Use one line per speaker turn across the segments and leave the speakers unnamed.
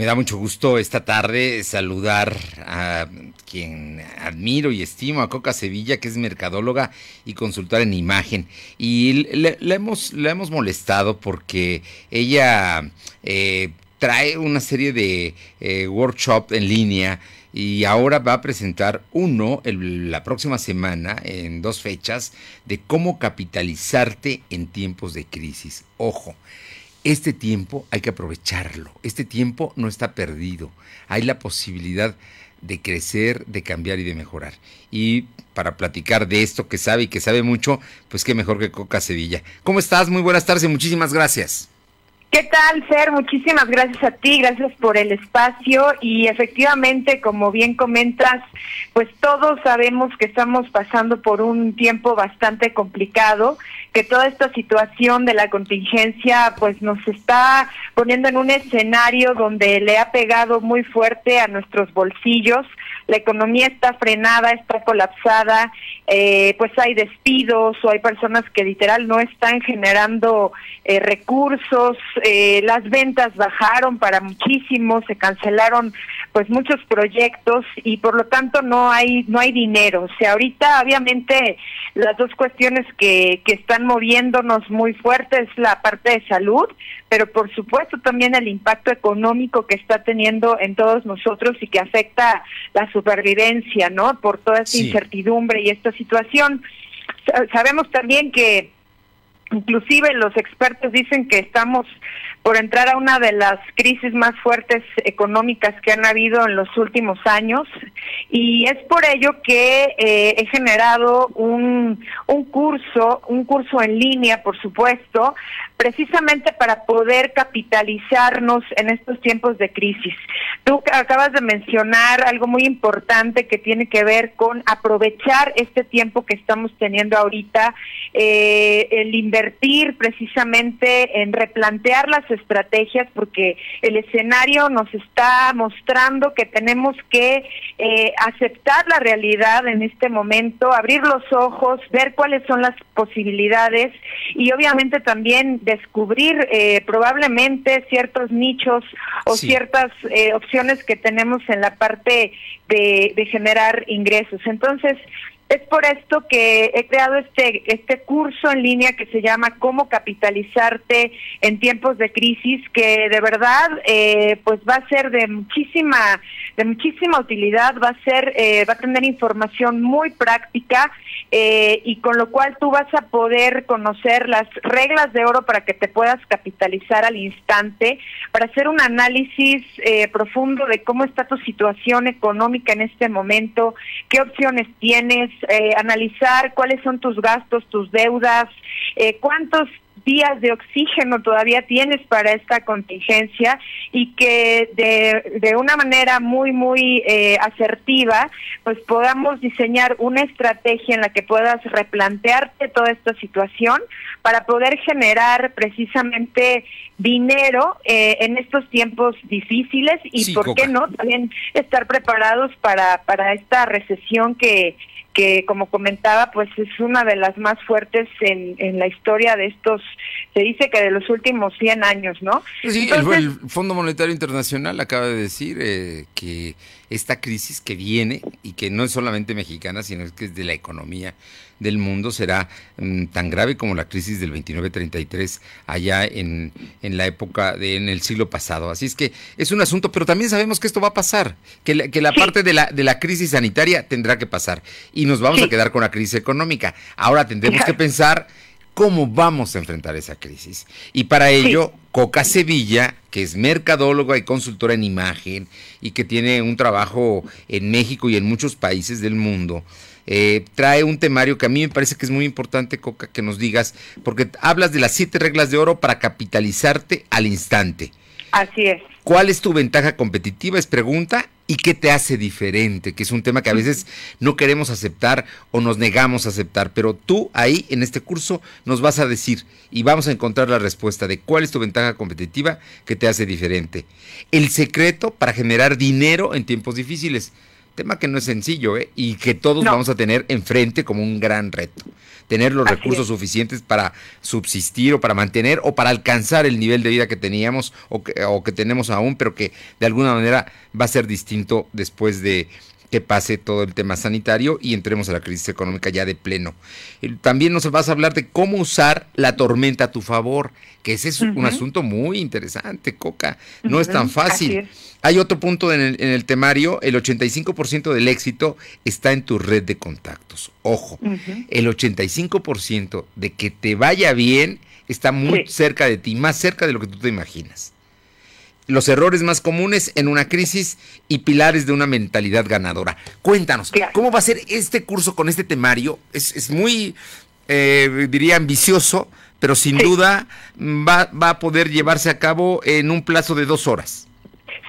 Me da mucho gusto esta tarde saludar a quien admiro y estimo, a Coca Sevilla, que es mercadóloga y consultora en imagen. Y hemos, hemos molestado porque ella eh, trae una serie de eh, workshops en línea y ahora va a presentar uno la próxima semana en dos fechas de cómo capitalizarte en tiempos de crisis. Ojo, este tiempo hay que aprovecharlo. Este tiempo no está perdido. Hay la posibilidad de crecer, de cambiar y de mejorar. Y para platicar de esto que sabe y que sabe mucho, pues qué mejor que Coca Sevilla. ¿Cómo estás? Muy buenas tardes y muchísimas gracias.
¿Qué tal, Fer? Muchísimas gracias a ti, gracias por el espacio y efectivamente, como bien comentas, pues todos sabemos que estamos pasando por un tiempo bastante complicado, que toda esta situación de la contingencia pues nos está poniendo en un escenario donde le ha pegado muy fuerte a nuestros bolsillos, la economía está frenada, está colapsada, eh, pues hay despidos o hay personas que literal no están generando eh, recursos, eh, las ventas bajaron para muchísimo, se cancelaron pues muchos proyectos y por lo tanto no hay no hay dinero. O sea, ahorita obviamente las dos cuestiones que, que están moviéndonos muy fuerte es la parte de salud, pero por supuesto también el impacto económico que está teniendo en todos nosotros y que afecta la supervivencia, ¿no? Por toda esta incertidumbre y esta situación. Sabemos también que inclusive los expertos dicen que estamos por entrar a una de las crisis más fuertes económicas que han habido en los últimos años y es por ello que eh, he generado un, un curso, un curso en línea, por supuesto, precisamente para poder capitalizarnos en estos tiempos de crisis. Tú acabas de mencionar algo muy importante que tiene que ver con aprovechar este tiempo que estamos teniendo ahorita, eh, el invertir precisamente en replantear las estrategias, porque el escenario nos está mostrando que tenemos que eh, aceptar la realidad en este momento, abrir los ojos, ver cuáles son las posibilidades y obviamente también descubrir eh, probablemente ciertos nichos o ciertas eh, opciones que tenemos en la parte de, de generar ingresos. Entonces, es por esto que he creado este este curso en línea que se llama Cómo capitalizarte en tiempos de crisis, que de verdad eh, pues va a ser de muchísima de muchísima utilidad, va a ser eh, va a tener información muy práctica eh, y con lo cual tú vas a poder conocer las reglas de oro para que te puedas capitalizar al instante, para hacer un análisis profundo de cómo está tu situación económica en este momento, qué opciones tienes eh, analizar cuáles son tus gastos, tus deudas, eh, cuántos días de oxígeno todavía tienes para esta contingencia y que de, de una manera muy, muy eh, asertiva, pues podamos diseñar una estrategia en la que puedas replantearte toda esta situación para poder generar precisamente dinero eh, en estos tiempos difíciles y, ¿por qué no? También estar preparados para, para esta recesión que que como comentaba, pues es una de las más fuertes en, en la historia de estos, se dice que de los últimos 100 años, ¿no?
Sí, el, Fondo Monetario Internacional acaba de decir eh, que esta crisis que viene y que no es solamente mexicana, sino que es de la economía del mundo será mm, tan grave como la crisis del 29-33 allá en, en, la época de en el siglo pasado. Así es que es un asunto, pero también sabemos que esto va a pasar, que la, que la parte de la, de la crisis sanitaria tendrá que pasar y nos vamos a quedar con la crisis económica. Ahora tendremos que pensar cómo vamos a enfrentar esa crisis. Y para ello, Coca Sevilla, que es mercadóloga y consultora en imagen y que tiene un trabajo en México y en muchos países del mundo, eh, trae un temario que a mí me parece que es muy importante, Coca, que nos digas, porque hablas de las siete reglas de oro para capitalizarte al instante.
Así es.
¿Cuál es tu ventaja competitiva? Es pregunta. ¿Y qué te hace diferente? Que es un tema que a veces no queremos aceptar o nos negamos a aceptar. Pero tú ahí en este curso nos vas a decir y vamos a encontrar la respuesta de cuál es tu ventaja competitiva que te hace diferente. El secreto para generar dinero en tiempos difíciles. Tema que no es sencillo ¿eh? y que todos vamos a tener enfrente como un gran reto. Tener los recursos suficientes para subsistir o para mantener o para alcanzar el nivel de vida que teníamos o que, o que tenemos aún, pero que de alguna manera va a ser distinto después de, que pase todo el tema sanitario y entremos a la crisis económica ya de pleno. También nos vas a hablar de cómo usar la tormenta a tu favor, que ese es un asunto muy interesante, Coca. No es tan fácil. Hay otro punto en el, temario, el 85% del éxito está en tu red de contactos. Ojo, el 85% de que te vaya bien está muy cerca de ti, más cerca de lo que tú te imaginas los errores más comunes en una crisis y pilares de una mentalidad ganadora. Cuéntanos, ¿cómo va a ser este curso con este temario? Es, muy, eh, diría, ambicioso, pero sin duda va, va a poder llevarse a cabo en un plazo de dos horas.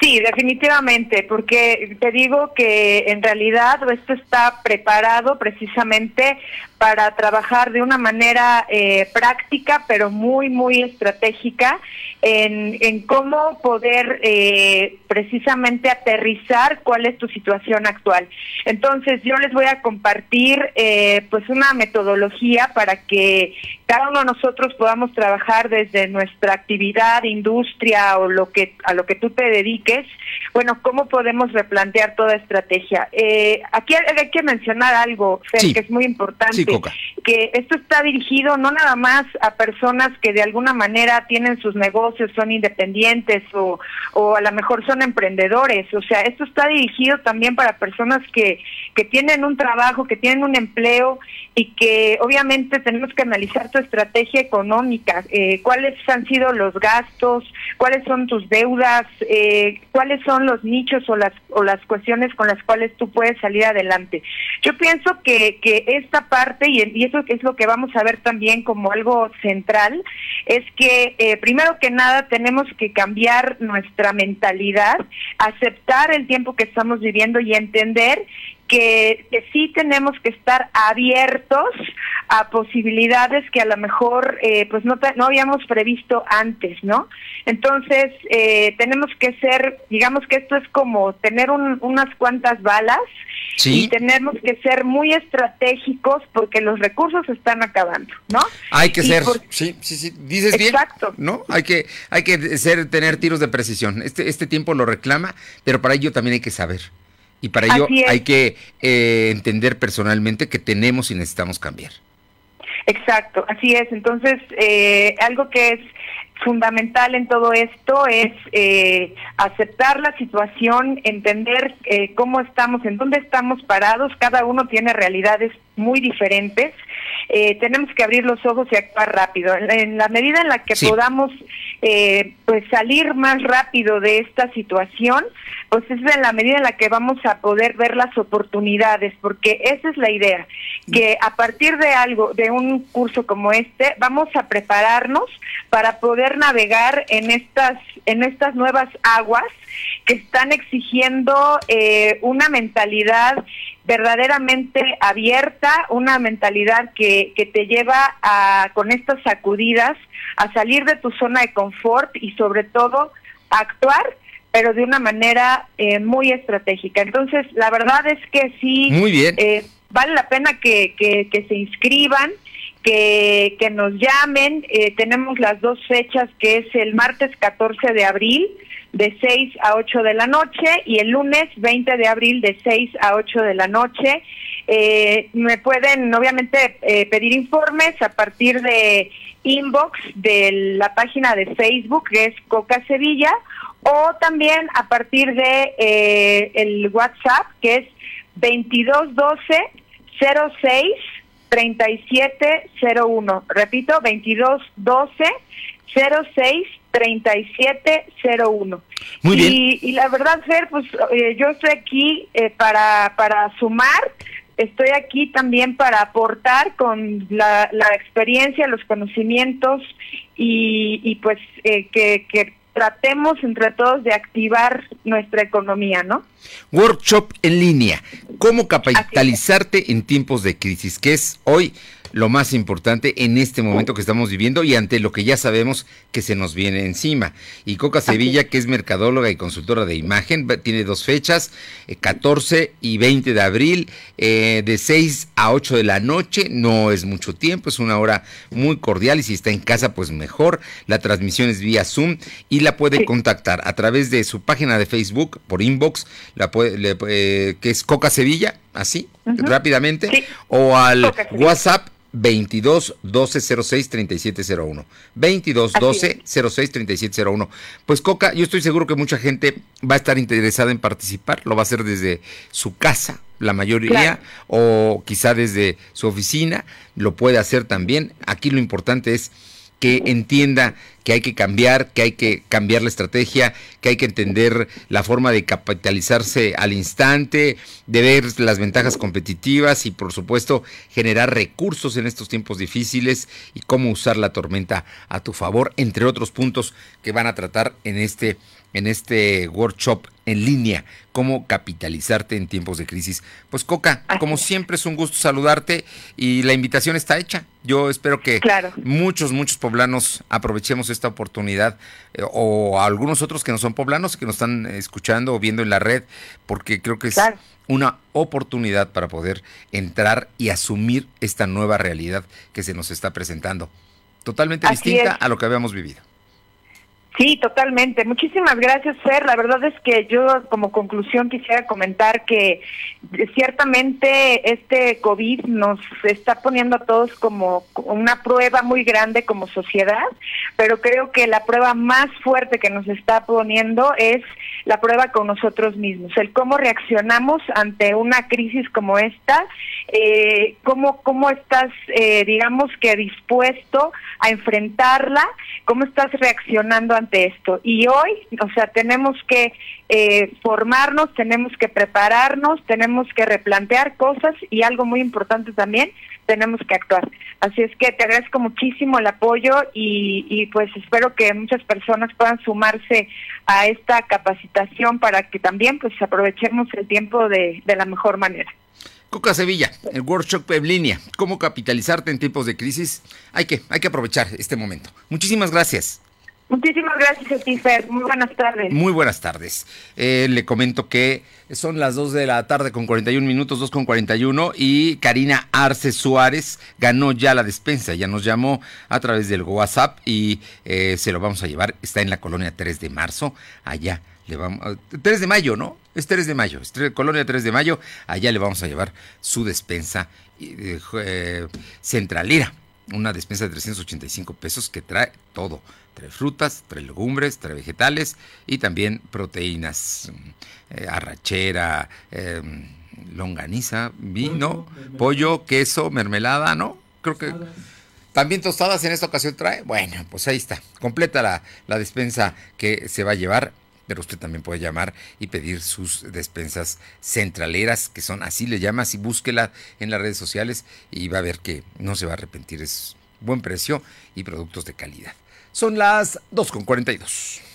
Sí, definitivamente, porque te digo que en realidad esto está preparado precisamente para trabajar de una manera eh, práctica, pero muy, muy estratégica en, en cómo poder eh, precisamente aterrizar cuál es tu situación actual. Entonces, yo les voy a compartir eh, pues una metodología para que cada uno de nosotros podamos trabajar desde nuestra actividad, industria o lo que a lo que tú te dediques. Bueno, cómo podemos replantear toda estrategia. aquí hay que mencionar algo, Fer, que es muy importante que esto está dirigido no nada más a personas que de alguna manera tienen sus negocios, son independientes o, o a lo mejor son emprendedores. O sea, esto está dirigido también para personas que, que tienen un trabajo, que tienen un empleo y que obviamente tenemos que analizar tu estrategia económica, eh, cuáles han sido los gastos, cuáles son tus deudas, eh, cuáles son los nichos o las, o las cuestiones con las cuales tú puedes salir adelante. Yo pienso que, que esta parte, y, eso es lo que vamos a ver también como algo central, es que eh, primero que nada tenemos que cambiar nuestra mentalidad, aceptar el tiempo que estamos viviendo y entender que, sí tenemos que estar abiertos a posibilidades que a lo mejor eh, pues no, no habíamos previsto antes, ¿no? Entonces eh, tenemos que ser, digamos que esto es como tener unas cuantas balas y tenemos que ser muy estratégicos porque los recursos están acabando, ¿no?
Hay que ser, sí, sí, sí, dices Exacto. bien, ¿no? Hay que, hay que ser, tener tiros de precisión. Este, este tiempo lo reclama, pero para ello también hay que saber. Y para ello hay que eh, entender personalmente que tenemos y necesitamos cambiar.
Exacto, así es. Entonces, eh, algo que es fundamental en todo esto es eh, aceptar la situación, entender cómo estamos, en dónde estamos parados. Cada uno tiene realidades muy diferentes. Tenemos que abrir los ojos y actuar rápido. En, la medida en la que podamos pues salir más rápido de esta situación, pues es en la medida en la que vamos a poder ver las oportunidades, porque esa es la idea, que a partir de algo, de un curso como este, vamos a prepararnos para poder navegar en estas, en estas nuevas aguas que están exigiendo eh, una mentalidad verdaderamente abierta, una mentalidad que, que te lleva a, con estas sacudidas, a salir de tu zona de confort y sobre todo a actuar pero de una manera eh, muy estratégica. Entonces, la verdad es que sí, eh, vale la pena que, que, se inscriban, que, que nos llamen. Eh, tenemos las dos fechas, que es el martes 14 de abril de 6 a 8 de la noche y el lunes 20 de abril de 6 a 8 de la noche. me pueden, obviamente, pedir informes a partir de inbox de la página de Facebook, que es Coca Sevilla, o también a partir de eh, el WhatsApp que es 2212 06 3701. Repito, 2212 06 3701. Muy bien. Y, la verdad, Fer, pues eh, yo estoy aquí eh, para, para sumar, estoy aquí también para aportar con la, la experiencia, los conocimientos y, y pues que, que tratemos entre todos de activar nuestra economía, ¿no?
Workshop en línea, cómo capitalizarte en tiempos de crisis, que es hoy lo más importante en este momento que estamos viviendo y ante lo que ya sabemos que se nos viene encima. Y Coca Sevilla, que es mercadóloga y consultora de imagen, tiene dos fechas, 14 eh, y 20 de abril, eh, de 6 a 8 de la noche, no es mucho tiempo, es una hora muy cordial y si está en casa, pues mejor. La transmisión es vía Zoom y la puede contactar a través de su página de Facebook, por inbox, la puede, eh, que es Coca Sevilla, así, rápidamente, o al WhatsApp 22 12 06 3701. 22 12 06 3701. Pues Coca, yo estoy seguro que mucha gente va a estar interesada en participar, lo va a hacer desde su casa, la mayoría, o quizá desde su oficina, lo puede hacer también. Aquí lo importante es que entienda que hay que cambiar, que hay que cambiar la estrategia, que hay que entender la forma de capitalizarse al instante, de ver las ventajas competitivas y por supuesto generar recursos en estos tiempos difíciles y cómo usar la tormenta a tu favor, entre otros puntos que van a tratar en este en este workshop en línea, cómo capitalizarte en tiempos de crisis. Pues Coca, como siempre es un gusto saludarte y la invitación está hecha. Yo espero que muchos, muchos poblanos aprovechemos esta oportunidad eh, o algunos otros que no son poblanos, que nos están escuchando o viendo en la red, porque creo que es una oportunidad para poder entrar y asumir esta nueva realidad que se nos está presentando. Totalmente distinta a lo que habíamos vivido.
Sí, totalmente. Muchísimas gracias, Fer. La verdad es que yo como conclusión quisiera comentar que ciertamente este COVID nos está poniendo a todos como una prueba muy grande como sociedad, pero creo que la prueba más fuerte que nos está poniendo es la prueba con nosotros mismos, el cómo reaccionamos ante una crisis como esta, eh, cómo, cómo estás, eh, digamos que dispuesto a enfrentarla, cómo estás reaccionando ante esto. Y hoy, o sea, tenemos que eh, formarnos, tenemos que prepararnos, tenemos que replantear cosas y algo muy importante también, tenemos que actuar. Así es que te agradezco muchísimo el apoyo y, y pues espero que muchas personas puedan sumarse a esta capacitación para que también pues aprovechemos el tiempo de, la mejor manera.
Coca Sevilla, el workshop en cómo capitalizarte en tiempos de crisis. Hay que, hay que aprovechar este momento. Muchísimas gracias.
Muchísimas gracias a ti, Fer. Muy buenas tardes.
Muy buenas tardes. Eh, le comento que son las 2 de la tarde con 41 minutos, 2 con 41, y Karina Arce Suárez ganó ya la despensa. Ya nos llamó a través del WhatsApp y eh, se lo vamos a llevar. Está en la colonia 3 de marzo, allá. Le vamos, 3 ah, de mayo, ¿no? Es 3 de mayo, colonia 3 de mayo, allá le vamos a llevar su despensa eh, centralera una despensa de 385 pesos que trae todo. Trae frutas, trae legumbres, trae vegetales y también proteínas. Eh, arrachera, em, longaniza, vino, pollo, queso, mermelada, ¿no? Creo que... También tostadas en esta ocasión trae. Bueno, pues ahí está. Completa la, la despensa que se va a llevar pero usted también puede llamar y pedir sus despensas centraleras, que son así le llama, así búsquela en las redes sociales y va a ver que no se va a arrepentir, es buen precio y productos de calidad. Son las 2.42.